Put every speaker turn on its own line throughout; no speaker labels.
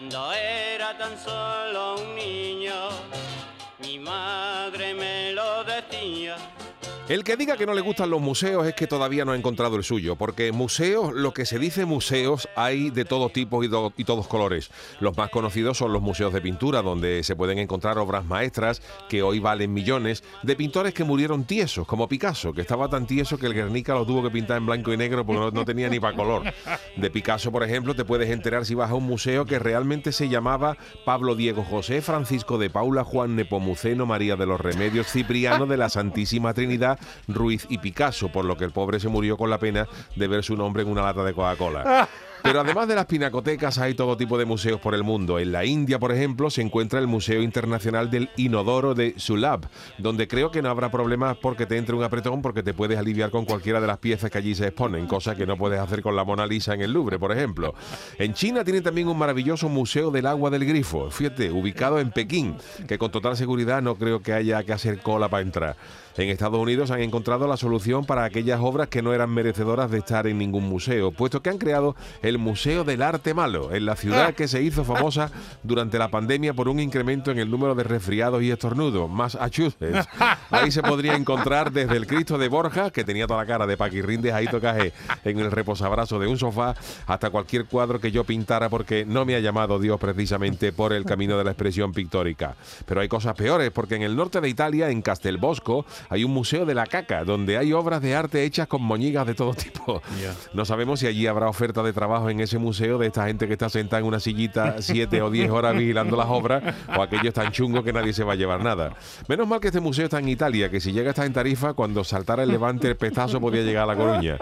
Cuando era tan solo un niño, mi madre me lo decía.
El que diga que no le gustan los museos es que todavía no ha encontrado el suyo, porque museos, lo que se dice museos, hay de todo tipo y, y todos colores. Los más conocidos son los museos de pintura, donde se pueden encontrar obras maestras que hoy valen millones, de pintores que murieron tiesos, como Picasso, que estaba tan tieso que el Guernica lo tuvo que pintar en blanco y negro porque no, no tenía ni para color. De Picasso, por ejemplo, te puedes enterar si vas a un museo que realmente se llamaba Pablo Diego José Francisco de Paula Juan Nepomuceno María de los Remedios Cipriano de la Santísima Trinidad Ruiz y Picasso, por lo que el pobre se murió con la pena de ver su nombre en una lata de Coca-Cola. Pero además de las pinacotecas hay todo tipo de museos por el mundo. En la India, por ejemplo, se encuentra el Museo Internacional del Inodoro de Sulab, donde creo que no habrá problemas porque te entre un apretón porque te puedes aliviar con cualquiera de las piezas que allí se exponen, cosa que no puedes hacer con la Mona Lisa en el Louvre, por ejemplo. En China tienen también un maravilloso Museo del Agua del Grifo, fíjate, ubicado en Pekín, que con total seguridad no creo que haya que hacer cola para entrar. En Estados Unidos han encontrado la solución para aquellas obras que no eran merecedoras de estar en ningún museo, puesto que han creado el Museo del Arte Malo, en la ciudad que se hizo famosa durante la pandemia por un incremento en el número de resfriados y estornudos, Massachusetts. Ahí se podría encontrar desde el Cristo de Borja, que tenía toda la cara de Paquirrín de Jaito Cajé en el reposabrazo de un sofá, hasta cualquier cuadro que yo pintara porque no me ha llamado Dios precisamente por el camino de la expresión pictórica. Pero hay cosas peores, porque en el norte de Italia, en Castelbosco, hay un museo de la caca, donde hay obras de arte hechas con moñigas de todo tipo. No sabemos si allí habrá oferta de trabajo en ese museo de esta gente que está sentada en una sillita siete o diez horas vigilando las obras, o aquellos tan chungos que nadie se va a llevar nada. Menos mal que este museo está en Italia, que si llega a estar en Tarifa, cuando saltara el levante el pestazo podía llegar a La Coruña.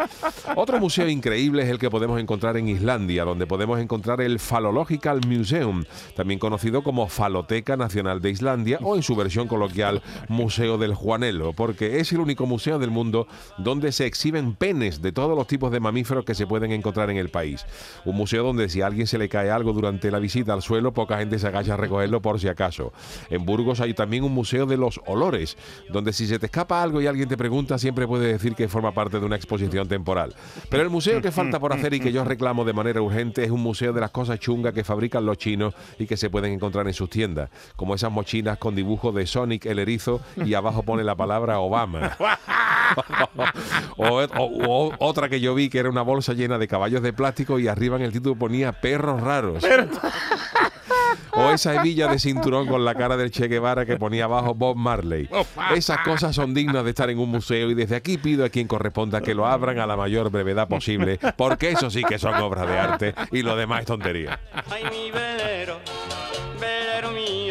Otro museo increíble es el que podemos encontrar en Islandia, donde podemos encontrar el Phallological Museum, también conocido como Faloteca Nacional de Islandia o en su versión coloquial Museo del Juanelo, porque es el único museo del mundo donde se exhiben penes de todos los tipos de mamíferos que se pueden encontrar en el país. Un museo donde si a alguien se le cae algo durante la visita al suelo, poca gente se agacha a recogerlo por si acaso. En Burgos hay también un museo de los olores, donde si se te escapa algo y alguien te pregunta, siempre puedes decir que forma parte de una exposición temporal. Pero el museo que falta por hacer y que yo reclamo de manera urgente es un museo de las cosas chungas que fabrican los chinos y que se pueden encontrar en sus tiendas, como esas mochilas con dibujo de Sonic el erizo y abajo pone la palabra Obama. o, o- o otra que yo vi que era una bolsa llena de caballos de plástico y arriba en el título ponía perros raros. O esa hebilla de cinturón con la cara del Che Guevara que ponía abajo Bob Marley. Esas cosas son dignas de estar en un museo y desde aquí pido a quien corresponda que lo abran a la mayor brevedad posible, porque eso sí que son obras de arte y lo demás es tontería.
Ay, mi velero,